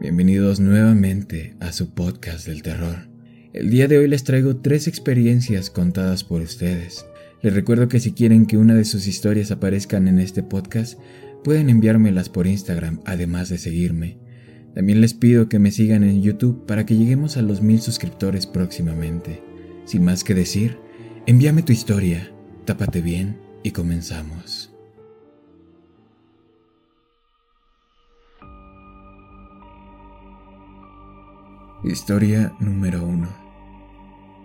Bienvenidos nuevamente a su podcast del terror. El día de hoy les traigo tres experiencias contadas por ustedes. Les recuerdo que si quieren que una de sus historias aparezcan en este podcast, pueden enviármelas por Instagram, además de seguirme. También les pido que me sigan en YouTube para que lleguemos a los mil suscriptores próximamente. Sin más que decir, envíame tu historia, tápate bien y comenzamos. Historia número 1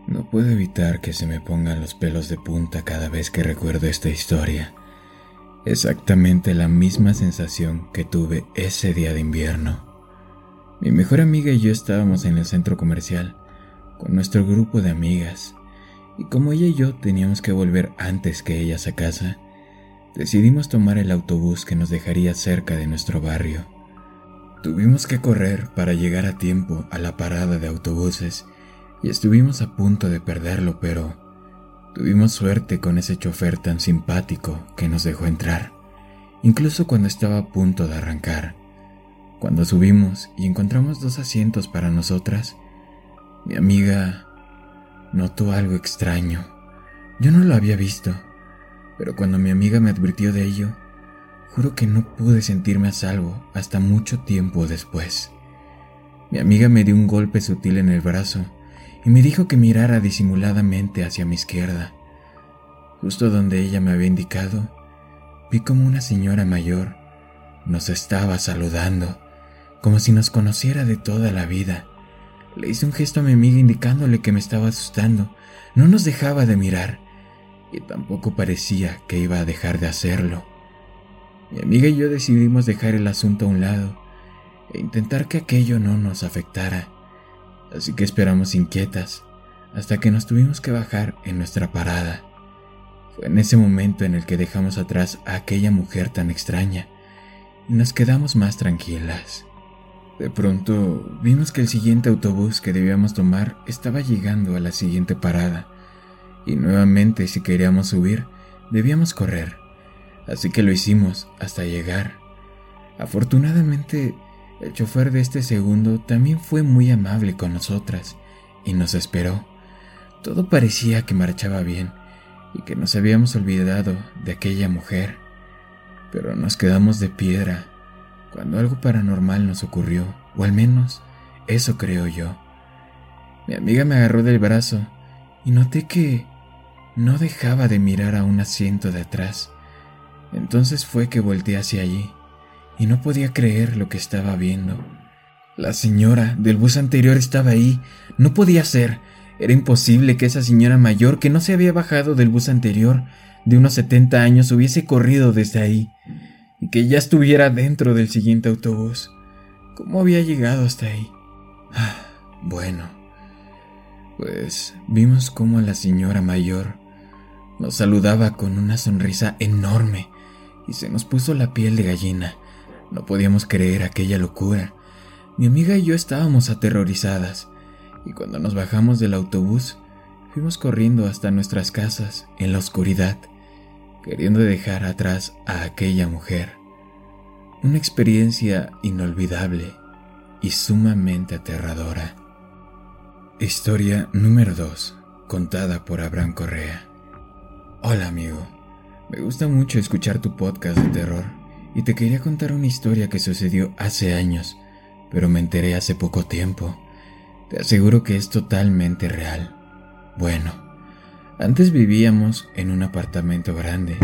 No puedo evitar que se me pongan los pelos de punta cada vez que recuerdo esta historia. Exactamente la misma sensación que tuve ese día de invierno. Mi mejor amiga y yo estábamos en el centro comercial con nuestro grupo de amigas y como ella y yo teníamos que volver antes que ellas a casa, decidimos tomar el autobús que nos dejaría cerca de nuestro barrio. Tuvimos que correr para llegar a tiempo a la parada de autobuses y estuvimos a punto de perderlo, pero tuvimos suerte con ese chofer tan simpático que nos dejó entrar, incluso cuando estaba a punto de arrancar. Cuando subimos y encontramos dos asientos para nosotras, mi amiga notó algo extraño. Yo no lo había visto, pero cuando mi amiga me advirtió de ello, Juro que no pude sentirme a salvo hasta mucho tiempo después. Mi amiga me dio un golpe sutil en el brazo y me dijo que mirara disimuladamente hacia mi izquierda. Justo donde ella me había indicado, vi como una señora mayor nos estaba saludando, como si nos conociera de toda la vida. Le hice un gesto a mi amiga indicándole que me estaba asustando. No nos dejaba de mirar y tampoco parecía que iba a dejar de hacerlo. Mi amiga y yo decidimos dejar el asunto a un lado e intentar que aquello no nos afectara, así que esperamos inquietas hasta que nos tuvimos que bajar en nuestra parada. Fue en ese momento en el que dejamos atrás a aquella mujer tan extraña y nos quedamos más tranquilas. De pronto vimos que el siguiente autobús que debíamos tomar estaba llegando a la siguiente parada y nuevamente si queríamos subir debíamos correr así que lo hicimos hasta llegar. Afortunadamente, el chofer de este segundo también fue muy amable con nosotras y nos esperó. Todo parecía que marchaba bien y que nos habíamos olvidado de aquella mujer, pero nos quedamos de piedra cuando algo paranormal nos ocurrió, o al menos eso creo yo. Mi amiga me agarró del brazo y noté que no dejaba de mirar a un asiento de atrás. Entonces fue que volteé hacia allí y no podía creer lo que estaba viendo. La señora del bus anterior estaba ahí. No podía ser. Era imposible que esa señora mayor que no se había bajado del bus anterior de unos 70 años hubiese corrido desde ahí y que ya estuviera dentro del siguiente autobús. ¿Cómo había llegado hasta ahí? Ah, bueno, pues vimos cómo la señora mayor nos saludaba con una sonrisa enorme y se nos puso la piel de gallina. No podíamos creer aquella locura. Mi amiga y yo estábamos aterrorizadas, y cuando nos bajamos del autobús, fuimos corriendo hasta nuestras casas en la oscuridad, queriendo dejar atrás a aquella mujer. Una experiencia inolvidable y sumamente aterradora. Historia número 2, contada por Abraham Correa. Hola amigo. Me gusta mucho escuchar tu podcast de terror y te quería contar una historia que sucedió hace años, pero me enteré hace poco tiempo. Te aseguro que es totalmente real. Bueno, antes vivíamos en un apartamento grande,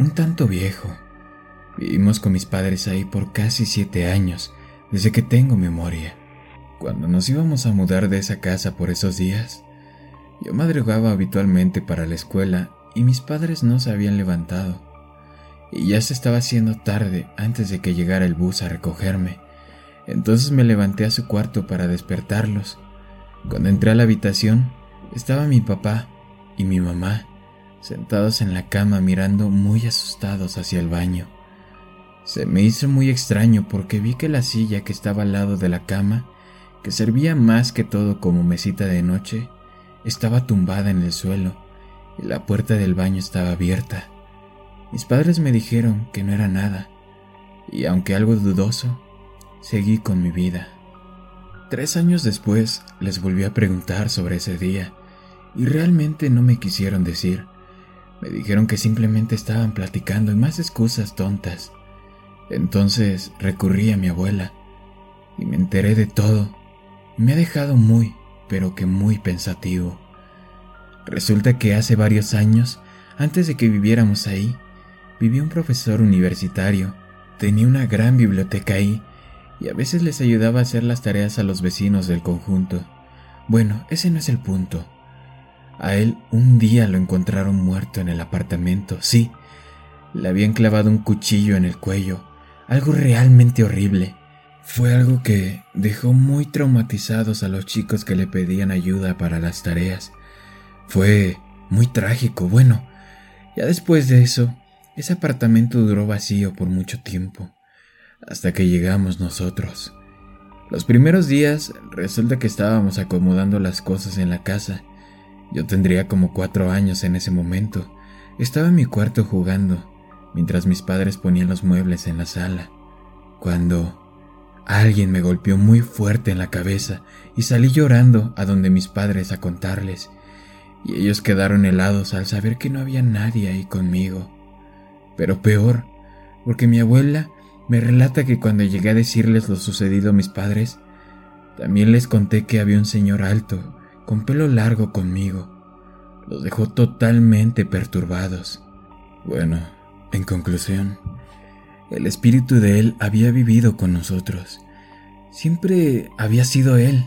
un tanto viejo. Vivimos con mis padres ahí por casi siete años, desde que tengo memoria. Cuando nos íbamos a mudar de esa casa por esos días, yo madrugaba habitualmente para la escuela y mis padres no se habían levantado, y ya se estaba haciendo tarde antes de que llegara el bus a recogerme. Entonces me levanté a su cuarto para despertarlos. Cuando entré a la habitación, estaba mi papá y mi mamá sentados en la cama mirando muy asustados hacia el baño. Se me hizo muy extraño porque vi que la silla que estaba al lado de la cama, que servía más que todo como mesita de noche, estaba tumbada en el suelo la puerta del baño estaba abierta. Mis padres me dijeron que no era nada, y aunque algo dudoso, seguí con mi vida. Tres años después les volví a preguntar sobre ese día, y realmente no me quisieron decir. Me dijeron que simplemente estaban platicando y más excusas tontas. Entonces recurrí a mi abuela y me enteré de todo. me ha dejado muy, pero que muy pensativo. Resulta que hace varios años, antes de que viviéramos ahí, vivía un profesor universitario. Tenía una gran biblioteca ahí y a veces les ayudaba a hacer las tareas a los vecinos del conjunto. Bueno, ese no es el punto. A él un día lo encontraron muerto en el apartamento, sí. Le habían clavado un cuchillo en el cuello, algo realmente horrible. Fue algo que dejó muy traumatizados a los chicos que le pedían ayuda para las tareas. Fue muy trágico, bueno, ya después de eso, ese apartamento duró vacío por mucho tiempo, hasta que llegamos nosotros. Los primeros días resulta que estábamos acomodando las cosas en la casa yo tendría como cuatro años en ese momento. Estaba en mi cuarto jugando, mientras mis padres ponían los muebles en la sala, cuando alguien me golpeó muy fuerte en la cabeza y salí llorando a donde mis padres a contarles, y ellos quedaron helados al saber que no había nadie ahí conmigo. Pero peor, porque mi abuela me relata que cuando llegué a decirles lo sucedido a mis padres, también les conté que había un señor alto con pelo largo conmigo. Los dejó totalmente perturbados. Bueno, en conclusión, el espíritu de él había vivido con nosotros. Siempre había sido él.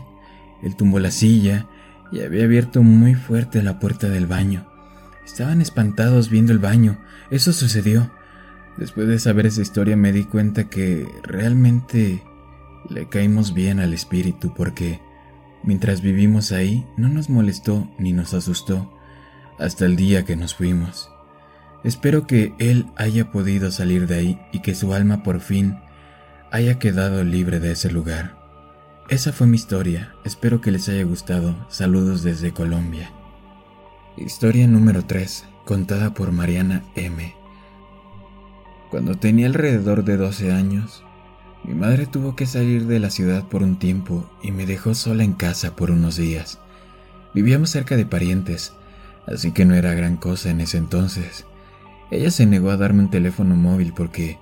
Él tumbó la silla y había abierto muy fuerte la puerta del baño. Estaban espantados viendo el baño. Eso sucedió. Después de saber esa historia me di cuenta que realmente le caímos bien al espíritu porque Mientras vivimos ahí, no nos molestó ni nos asustó hasta el día que nos fuimos. Espero que él haya podido salir de ahí y que su alma por fin haya quedado libre de ese lugar. Esa fue mi historia, espero que les haya gustado. Saludos desde Colombia. Historia número 3, contada por Mariana M. Cuando tenía alrededor de 12 años, mi madre tuvo que salir de la ciudad por un tiempo y me dejó sola en casa por unos días. Vivíamos cerca de parientes, así que no era gran cosa en ese entonces. Ella se negó a darme un teléfono móvil porque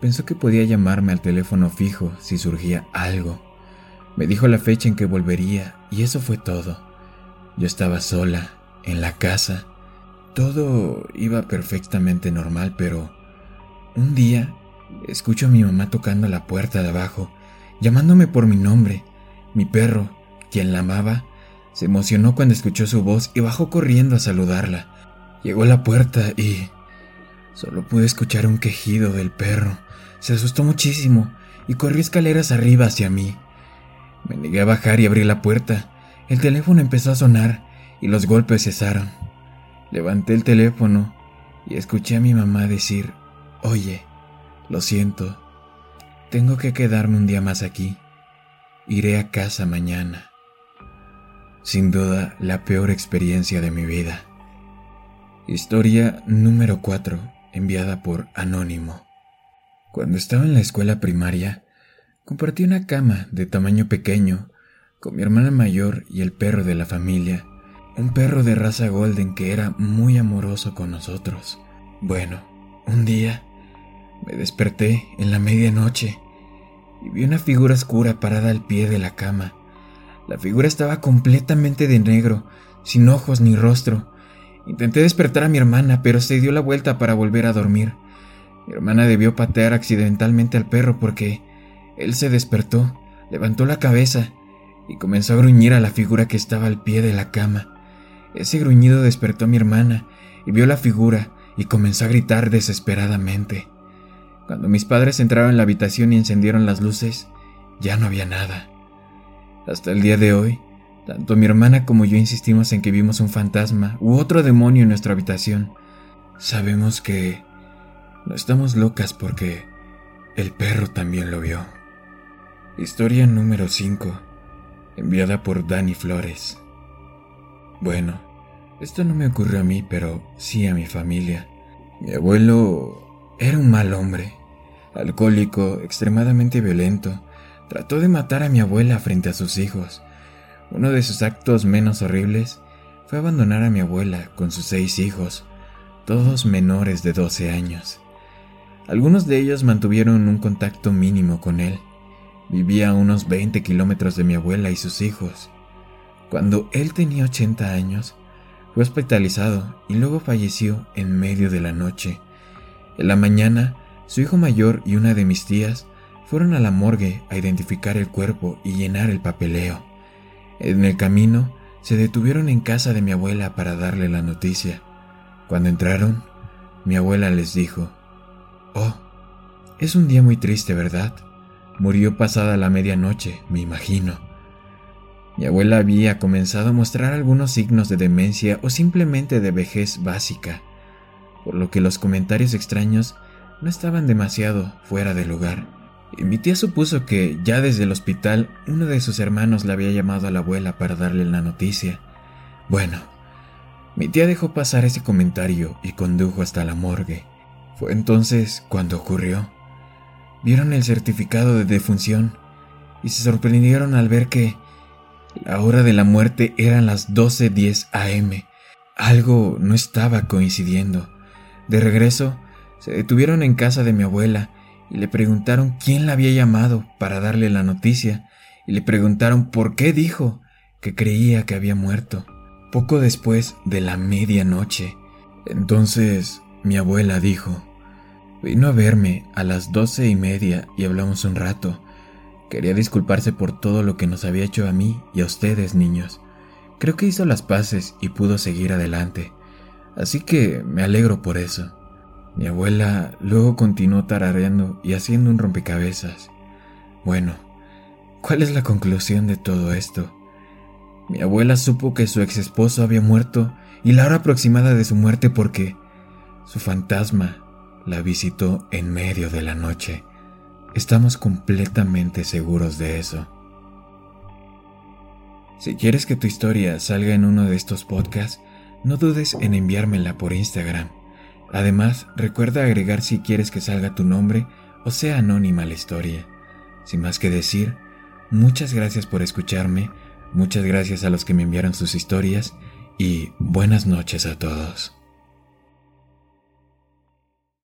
pensó que podía llamarme al teléfono fijo si surgía algo. Me dijo la fecha en que volvería y eso fue todo. Yo estaba sola, en la casa. Todo iba perfectamente normal, pero un día Escucho a mi mamá tocando la puerta de abajo, llamándome por mi nombre. Mi perro, quien la amaba, se emocionó cuando escuchó su voz y bajó corriendo a saludarla. Llegó a la puerta y... Solo pude escuchar un quejido del perro. Se asustó muchísimo y corrió escaleras arriba hacia mí. Me negué a bajar y abrí la puerta. El teléfono empezó a sonar y los golpes cesaron. Levanté el teléfono y escuché a mi mamá decir, Oye, lo siento, tengo que quedarme un día más aquí. Iré a casa mañana. Sin duda, la peor experiencia de mi vida. Historia número 4, enviada por Anónimo. Cuando estaba en la escuela primaria, compartí una cama de tamaño pequeño con mi hermana mayor y el perro de la familia, un perro de raza golden que era muy amoroso con nosotros. Bueno, un día me desperté en la medianoche y vi una figura oscura parada al pie de la cama. La figura estaba completamente de negro, sin ojos ni rostro. Intenté despertar a mi hermana, pero se dio la vuelta para volver a dormir. Mi hermana debió patear accidentalmente al perro porque él se despertó, levantó la cabeza y comenzó a gruñir a la figura que estaba al pie de la cama. Ese gruñido despertó a mi hermana y vio la figura y comenzó a gritar desesperadamente. Cuando mis padres entraron en la habitación y encendieron las luces, ya no había nada. Hasta el día de hoy, tanto mi hermana como yo insistimos en que vimos un fantasma u otro demonio en nuestra habitación. Sabemos que no estamos locas porque el perro también lo vio. Historia número 5, enviada por Dani Flores. Bueno, esto no me ocurrió a mí, pero sí a mi familia. Mi abuelo era un mal hombre, alcohólico, extremadamente violento. Trató de matar a mi abuela frente a sus hijos. Uno de sus actos menos horribles fue abandonar a mi abuela con sus seis hijos, todos menores de 12 años. Algunos de ellos mantuvieron un contacto mínimo con él. Vivía a unos 20 kilómetros de mi abuela y sus hijos. Cuando él tenía 80 años, fue hospitalizado y luego falleció en medio de la noche. En la mañana, su hijo mayor y una de mis tías fueron a la morgue a identificar el cuerpo y llenar el papeleo. En el camino, se detuvieron en casa de mi abuela para darle la noticia. Cuando entraron, mi abuela les dijo, Oh, es un día muy triste, ¿verdad? Murió pasada la medianoche, me imagino. Mi abuela había comenzado a mostrar algunos signos de demencia o simplemente de vejez básica, por lo que los comentarios extraños no estaban demasiado fuera de lugar. Y mi tía supuso que ya desde el hospital uno de sus hermanos le había llamado a la abuela para darle la noticia. Bueno, mi tía dejó pasar ese comentario y condujo hasta la morgue. Fue entonces cuando ocurrió. Vieron el certificado de defunción y se sorprendieron al ver que la hora de la muerte eran las 12.10 am. Algo no estaba coincidiendo. De regreso, se detuvieron en casa de mi abuela y le preguntaron quién la había llamado para darle la noticia y le preguntaron por qué dijo que creía que había muerto. Poco después de la medianoche. Entonces mi abuela dijo, vino a verme a las doce y media y hablamos un rato. Quería disculparse por todo lo que nos había hecho a mí y a ustedes, niños. Creo que hizo las paces y pudo seguir adelante. Así que me alegro por eso. Mi abuela luego continuó tarareando y haciendo un rompecabezas. Bueno, ¿cuál es la conclusión de todo esto? Mi abuela supo que su ex esposo había muerto y la hora aproximada de su muerte porque su fantasma la visitó en medio de la noche. Estamos completamente seguros de eso. Si quieres que tu historia salga en uno de estos podcasts, no dudes en enviármela por Instagram. Además, recuerda agregar si quieres que salga tu nombre o sea anónima la historia. Sin más que decir, muchas gracias por escucharme, muchas gracias a los que me enviaron sus historias y buenas noches a todos.